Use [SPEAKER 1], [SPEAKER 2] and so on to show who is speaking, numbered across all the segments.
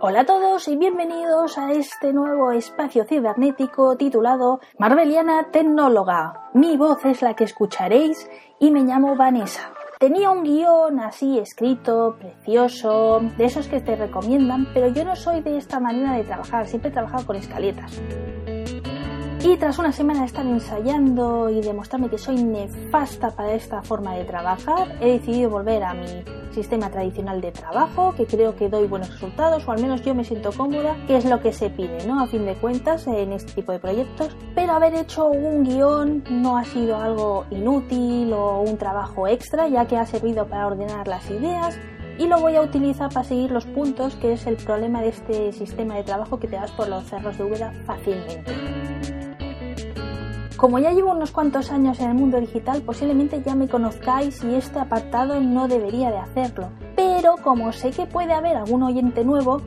[SPEAKER 1] Hola a todos y bienvenidos a este nuevo espacio cibernético titulado Marveliana Tecnóloga. Mi voz es la que escucharéis y me llamo Vanessa. Tenía un guion así escrito, precioso, de esos que te recomiendan, pero yo no soy de esta manera de trabajar, siempre he trabajado con escaletas. Y tras una semana de estar ensayando y demostrarme que soy nefasta para esta forma de trabajar, he decidido volver a mi sistema tradicional de trabajo, que creo que doy buenos resultados, o al menos yo me siento cómoda, que es lo que se pide, ¿no? A fin de cuentas, en este tipo de proyectos. Pero haber hecho un guion no ha sido algo inútil o un trabajo extra, ya que ha servido para ordenar las ideas, y lo voy a utilizar para seguir los puntos, que es el problema de este sistema de trabajo que te das por los cerros de Úbeda fácilmente. Como ya llevo unos cuantos años en el mundo digital, posiblemente ya me conozcáis y este apartado no debería de hacerlo. Pero como sé que puede haber algún oyente nuevo,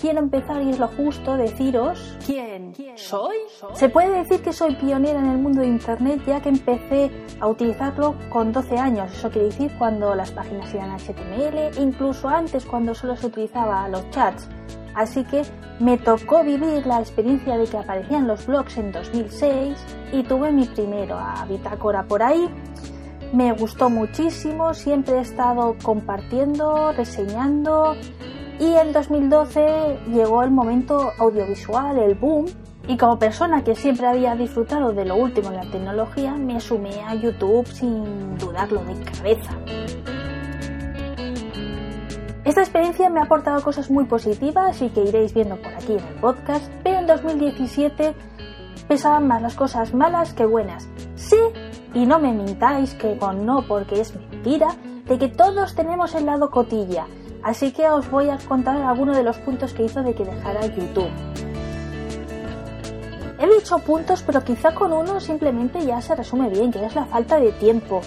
[SPEAKER 1] quiero empezar y es lo justo deciros quién soy. Se puede decir que soy pionera en el mundo de Internet ya que empecé a utilizarlo con 12 años. Eso quiere decir cuando las páginas eran HTML incluso antes cuando solo se utilizaba los chats. Así que me tocó vivir la experiencia de que aparecían los blogs en 2006 y tuve mi primero a Bitácora por ahí. Me gustó muchísimo, siempre he estado compartiendo, reseñando y en 2012 llegó el momento audiovisual, el boom, y como persona que siempre había disfrutado de lo último en la tecnología, me sumé a YouTube sin dudarlo de cabeza. Esta experiencia me ha aportado cosas muy positivas y que iréis viendo por aquí en el podcast, pero en 2017 pesaban más las cosas malas que buenas. Sí, y no me mintáis que con no porque es mentira, de que todos tenemos el lado cotilla, así que os voy a contar algunos de los puntos que hizo de que dejara YouTube. He dicho puntos, pero quizá con uno simplemente ya se resume bien, que es la falta de tiempo.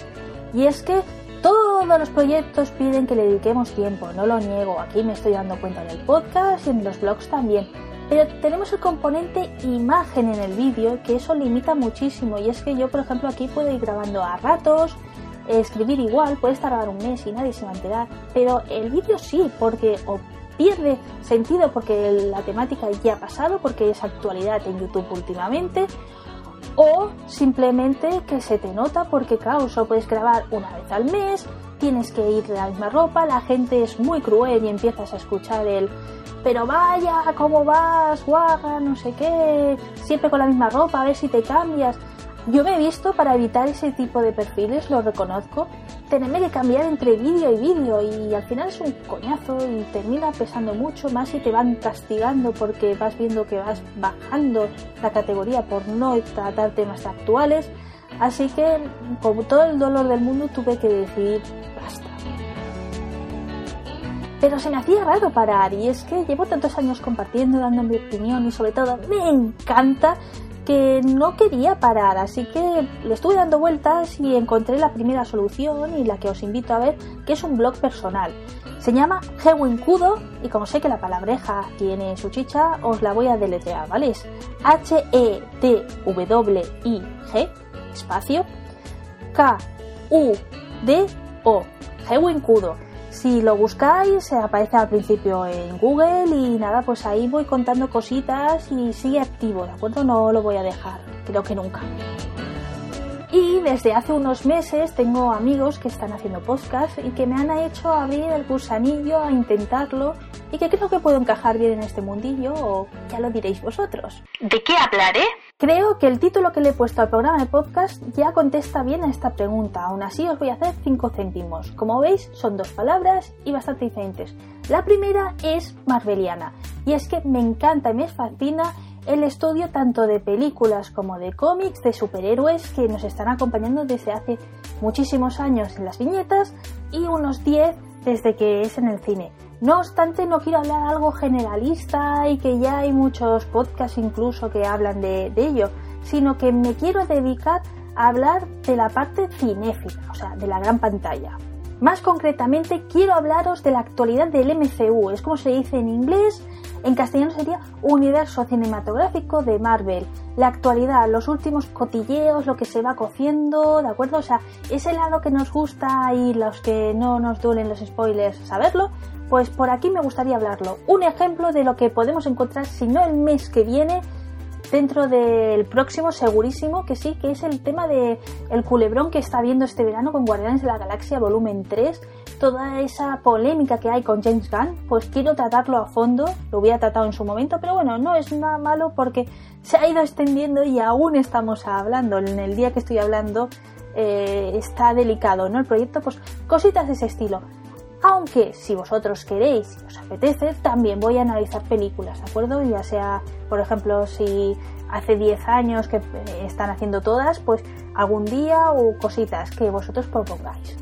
[SPEAKER 1] Y es que todos los proyectos piden que le dediquemos tiempo, no lo niego, aquí me estoy dando cuenta en el podcast y en los blogs también. Pero tenemos el componente imagen en el vídeo, que eso limita muchísimo. Y es que yo, por ejemplo, aquí puedo ir grabando a ratos, escribir igual, puedes tardar un mes y nadie se va a enterar. Pero el vídeo sí, porque o pierde sentido porque la temática ya ha pasado, porque es actualidad en YouTube últimamente, o simplemente que se te nota porque claro, solo puedes grabar una vez al mes, tienes que ir de la misma ropa, la gente es muy cruel y empiezas a escuchar el pero vaya, ¿cómo vas? Guaga, no sé qué, siempre con la misma ropa, a ver si te cambias. Yo me he visto para evitar ese tipo de perfiles, lo reconozco, tenerme que cambiar entre vídeo y vídeo y al final es un coñazo y termina pesando mucho más y te van castigando porque vas viendo que vas bajando la categoría por no tratar temas actuales. Así que con todo el dolor del mundo tuve que decidir basta. Pero se me hacía raro parar y es que llevo tantos años compartiendo, dando mi opinión y sobre todo me encanta que no quería parar, así que le estuve dando vueltas y encontré la primera solución y la que os invito a ver, que es un blog personal. Se llama Hewinkudo y como sé que la palabreja tiene su chicha, os la voy a deletrear, ¿vale? H-E-T-W-I-G, espacio, K-U-D-O, Hewinkudo. Si lo buscáis, aparece al principio en Google y nada, pues ahí voy contando cositas y sigue activo, ¿de acuerdo? No lo voy a dejar, creo que nunca. Y desde hace unos meses tengo amigos que están haciendo podcast y que me han hecho abrir el gusanillo a intentarlo y que creo que puedo encajar bien en este mundillo o ya lo diréis vosotros.
[SPEAKER 2] ¿De qué hablaré?
[SPEAKER 1] Creo que el título que le he puesto al programa de podcast ya contesta bien a esta pregunta. Aún así os voy a hacer 5 céntimos. Como veis, son dos palabras y bastante diferentes. La primera es Marveliana. Y es que me encanta y me fascina el estudio tanto de películas como de cómics de superhéroes que nos están acompañando desde hace muchísimos años en las viñetas y unos 10 desde que es en el cine. No obstante, no quiero hablar algo generalista y que ya hay muchos podcasts incluso que hablan de, ello, sino que me quiero dedicar a hablar de la parte cinéfila, o sea, de la gran pantalla. Más concretamente, quiero hablaros de la actualidad del MCU, es como se dice en inglés, en castellano sería Universo Cinematográfico de Marvel. La actualidad, los últimos cotilleos, lo que se va cociendo, ¿de acuerdo? O sea, ese lado que nos gusta y los que no nos duelen los spoilers saberlo, pues por aquí me gustaría hablarlo. Un ejemplo de lo que podemos encontrar, si no el mes que viene, dentro del próximo, segurísimo que sí, que es el tema de el culebrón que está viendo este verano con Guardianes de la Galaxia volumen 3, toda esa polémica que hay con James Gunn, pues quiero tratarlo a fondo, lo hubiera tratado en su momento, pero bueno, no es nada malo porque se ha ido extendiendo y aún estamos hablando, en el día que estoy hablando eh, está delicado, ¿no? El proyecto, pues cositas de ese estilo. Aunque si vosotros queréis y os apetece, también voy a analizar películas, ¿de acuerdo? Ya sea, por ejemplo, si hace 10 años que eh, están haciendo todas, pues algún día o cositas que vosotros propongáis.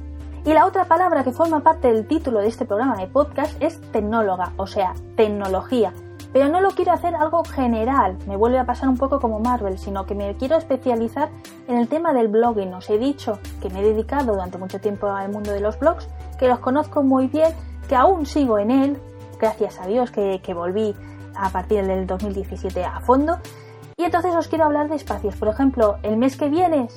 [SPEAKER 1] Y la otra palabra que forma parte del título de este programa de podcast es tecnóloga, o sea, tecnología. Pero no lo quiero hacer algo general, me vuelve a pasar un poco como Marvel, sino que me quiero especializar en el tema del blogging. Os he dicho que me he dedicado durante mucho tiempo al mundo de los blogs, que los conozco muy bien, que aún sigo en él, gracias a Dios que, que volví a partir del 2017 a fondo. Y entonces os quiero hablar de espacios. Por ejemplo, el mes que viene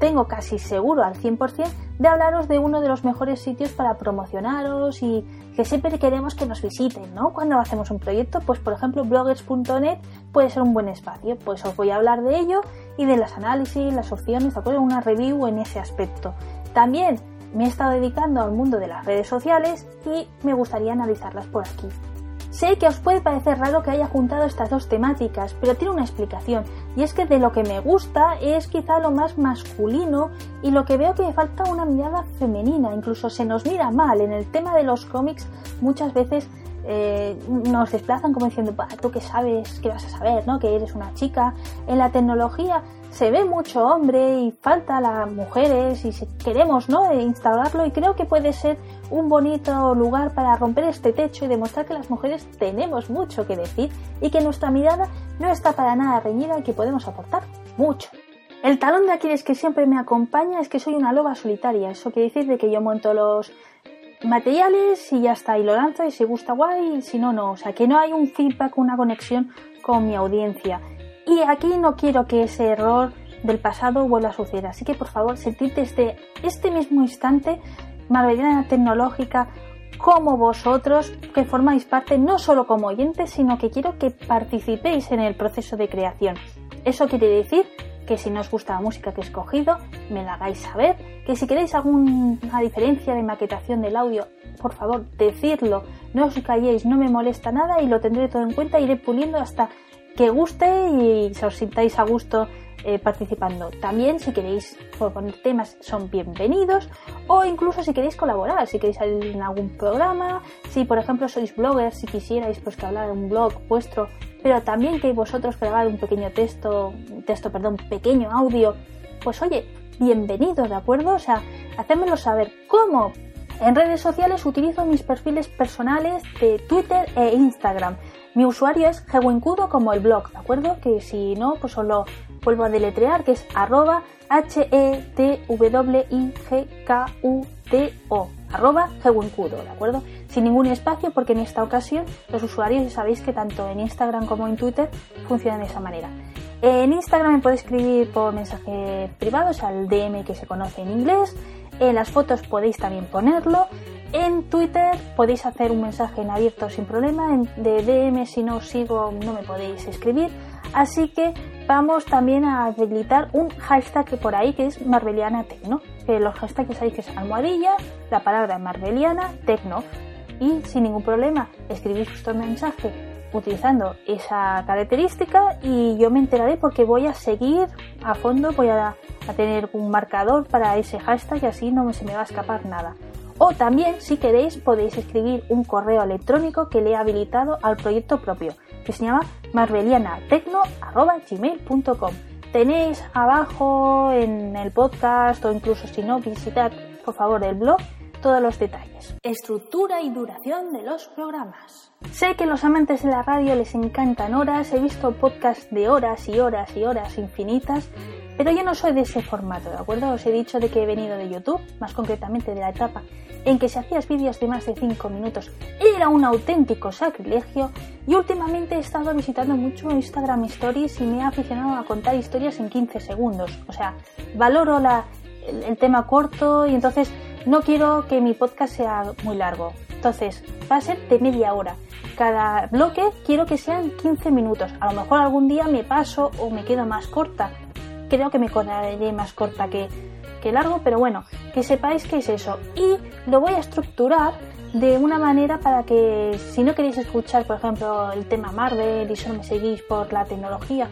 [SPEAKER 1] tengo casi seguro al 100% de hablaros de uno de los mejores sitios para promocionaros y que siempre queremos que nos visiten, ¿no? Cuando hacemos un proyecto, pues por ejemplo bloggers.net puede ser un buen espacio, pues os voy a hablar de ello y de las análisis, las opciones, ¿de? Una review en ese aspecto. También me he estado dedicando al mundo de las redes sociales y me gustaría analizarlas por aquí. Sé que os puede parecer raro que haya juntado estas dos temáticas, pero tiene una explicación, y es que de lo que me gusta es quizá lo más masculino y lo que veo que falta una mirada femenina, incluso se nos mira mal. En el tema de los cómics muchas veces eh, nos desplazan como diciendo, tú que sabes, que vas a saber, ¿no? Que eres una chica. En la tecnología se ve mucho hombre y falta las mujeres y queremos, ¿no? Instalarlo y creo que puede ser un bonito lugar para romper este techo y demostrar que las mujeres tenemos mucho que decir y que nuestra mirada no está para nada reñida y que podemos aportar mucho. El talón de Aquiles que siempre me acompaña es que soy una loba solitaria. Eso quiere decir de que yo monto los materiales y ya está, y lo lanzo y si gusta guay y si no, no. O sea, que no hay un feedback, una conexión con mi audiencia. Y aquí no quiero que ese error del pasado vuelva a suceder. Así que por favor, sentid desde este mismo instante Marveliana Tecnológica como vosotros que formáis parte no solo como oyentes, sino que quiero que participéis en el proceso de creación. Eso quiere decir que si no os gusta la música que he escogido, me la hagáis saber, que si queréis alguna diferencia de maquetación del audio, por favor, decidlo, no os calléis, no me molesta nada y lo tendré todo en cuenta, iré puliendo hasta que guste y os sintáis a gusto eh, participando. También si queréis proponer temas son bienvenidos o incluso si queréis colaborar, si queréis salir en algún programa, si por ejemplo sois bloggers, si quisierais pues que hablara un blog vuestro pero también que vosotros grabad un pequeño texto, texto, perdón, pequeño audio, pues oye, bienvenido, ¿de acuerdo? O sea, hacérmelo saber. ¿Cómo? En redes sociales utilizo mis perfiles personales de Twitter e Instagram. Mi usuario es Gewinkudo como el blog, ¿de acuerdo? Que si no, pues solo vuelvo a deletrear, que es arroba H-E-T-W-I-G-K-U-T-O, arroba ¿de acuerdo? Sin ningún espacio porque en esta ocasión los usuarios sabéis que tanto en Instagram como en Twitter funcionan de esa manera. En Instagram me podéis escribir por mensaje privado, o sea, el DM que se conoce en inglés. En las fotos podéis también ponerlo. En Twitter podéis hacer un mensaje en abierto sin problema. De DM si no os sigo no me podéis escribir. Así que vamos también a habilitar un hashtag por ahí que es Marveliana Tecno. Los hashtags sabéis que es almohadilla, la palabra Marveliana Tecno. Y sin ningún problema escribís vuestro mensaje utilizando esa característica y yo me enteraré porque voy a seguir a fondo, voy a tener un marcador para ese hashtag y así no se me va a escapar nada. O también, si queréis, podéis escribir un correo electrónico que le he habilitado al proyecto propio, que se llama marvelianatecno.gmail.com. Tenéis abajo en el podcast o incluso si no, visitad por favor el blog todos los detalles. Estructura y duración de los programas. Sé que los amantes de la radio les encantan horas, he visto podcasts de horas y horas y horas infinitas pero yo no soy de ese formato, ¿de acuerdo? Os he dicho de que he venido de YouTube, más concretamente de la etapa en que si hacías vídeos de más de 5 minutos era un auténtico sacrilegio y últimamente he estado visitando mucho Instagram Stories y me he aficionado a contar historias en 15 segundos. O sea, valoro la, el, el tema corto y entonces no quiero que mi podcast sea muy largo. Entonces, va a ser de media hora. Cada bloque quiero que sean 15 minutos. A lo mejor algún día me paso o me quedo más corta. Creo que me quedaré más corta que, que largo, pero bueno, que sepáis que es eso. Y lo voy a estructurar de una manera para que si no queréis escuchar, por ejemplo, el tema Marvel y solo me seguís por la tecnología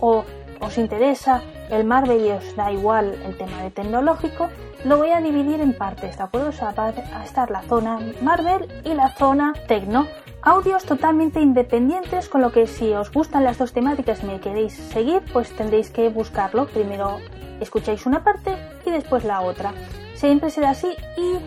[SPEAKER 1] o os interesa el Marvel y os da igual el tema de tecnológico, lo voy a dividir en partes, ¿de acuerdo? O va a estar la zona Marvel y la zona Tecno. Audios totalmente independientes, con lo que si os gustan las dos temáticas y me queréis seguir, pues tendréis que buscarlo. Primero escucháis una parte y después la otra. Siempre será así y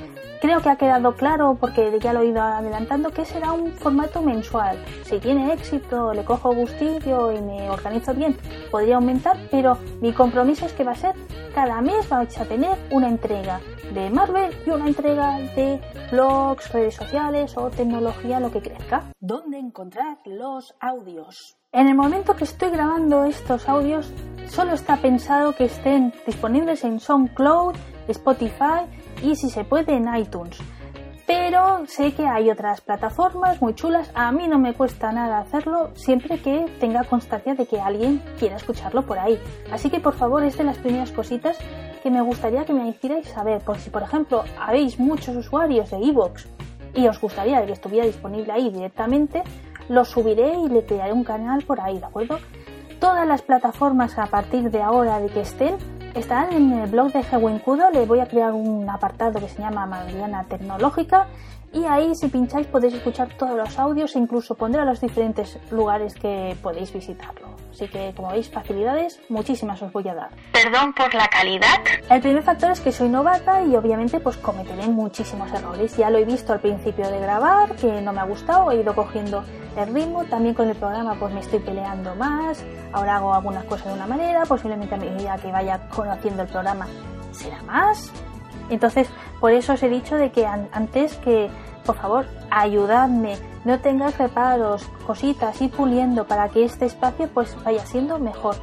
[SPEAKER 1] Creo que ha quedado claro, porque ya lo he ido adelantando, que será un formato mensual. Si tiene éxito, le cojo gustillo y me organizo bien, podría aumentar, pero mi compromiso es que va a ser cada mes vais a tener una entrega de Marvel y una entrega de blogs, redes sociales o tecnología, lo que crezca.
[SPEAKER 2] ¿Dónde encontrar los audios?
[SPEAKER 1] En el momento que estoy grabando estos audios, solo está pensado que estén disponibles en SoundCloud, Spotify y si se puede en iTunes. Pero sé que hay otras plataformas muy chulas. A mí no me cuesta nada hacerlo siempre que tenga constancia de que alguien quiera escucharlo por ahí. Así que por favor es de las primeras cositas que me gustaría que me hicierais saber. Por si por ejemplo habéis muchos usuarios de Evox y os gustaría que estuviera disponible ahí directamente, lo subiré y le crearé un canal por ahí, ¿de acuerdo? Todas las plataformas a partir de ahora de que estén están en el blog de Cudo, le voy a crear un apartado que se llama Mariana Tecnológica y ahí si pincháis podéis escuchar todos los audios e incluso pondré a los diferentes lugares que podéis visitarlo. Así que como veis facilidades muchísimas os voy a dar.
[SPEAKER 2] Perdón por la calidad.
[SPEAKER 1] El primer factor es que soy novata y obviamente pues cometeré muchísimos errores. Ya lo he visto al principio de grabar que no me ha gustado, he ido cogiendo el ritmo, también con el programa pues me estoy peleando más, ahora hago algunas cosas de una manera, posiblemente a medida que vaya conociendo el programa será más. Entonces, por eso os he dicho de que antes que, por favor, ayudadme, no tengas reparos, cositas, y puliendo para que este espacio pues vaya siendo mejor.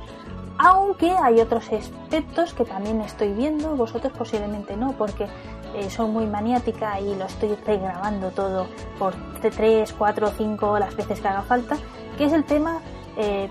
[SPEAKER 1] Aunque hay otros aspectos que también estoy viendo, vosotros posiblemente no, porque eh, soy muy maniática y lo estoy regrabando todo por 3, 4, 5 las veces que haga falta, que es el tema eh,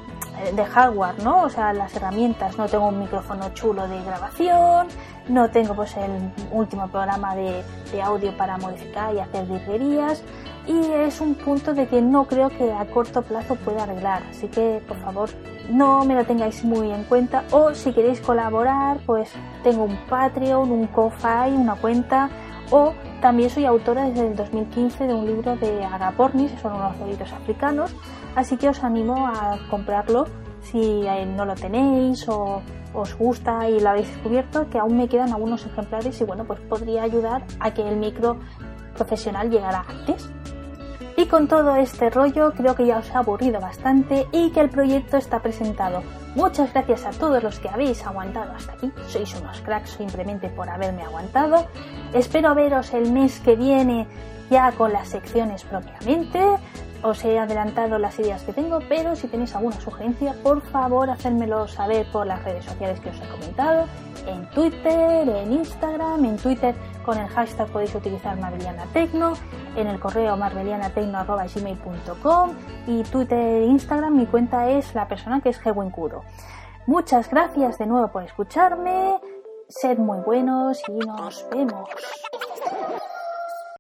[SPEAKER 1] de hardware, ¿no? O sea, las herramientas. No tengo un micrófono chulo de grabación, no tengo pues el último programa de, de audio para modificar y hacer librerías y es un punto de que no creo que a corto plazo pueda arreglar. Así que por favor no me lo tengáis muy en cuenta o si queréis colaborar pues tengo un Patreon, un Ko-Fi, una cuenta o también soy autora desde el 2015 de un libro de agapornis, son unos loritos africanos, así que os animo a comprarlo si eh, no lo tenéis o os gusta y lo habéis descubierto, que aún me quedan algunos ejemplares y bueno, pues podría ayudar a que el micro profesional llegara antes. Y con todo este rollo creo que ya os ha aburrido bastante y que el proyecto está presentado. Muchas gracias a todos los que habéis aguantado hasta aquí. Sois unos cracks simplemente por haberme aguantado. Espero veros el mes que viene ya con las secciones propiamente. Os he adelantado las ideas que tengo, pero si tenéis alguna sugerencia, por favor, hacérmelo saber por las redes sociales que os he comentado, en Twitter, en Instagram, en Twitter con el hashtag podéis utilizar Tecno, en el correo marvelianatecno.gmail.com y Twitter e Instagram mi cuenta es la persona que es Cudo. Muchas gracias de nuevo por escucharme, sed muy buenos y nos vemos.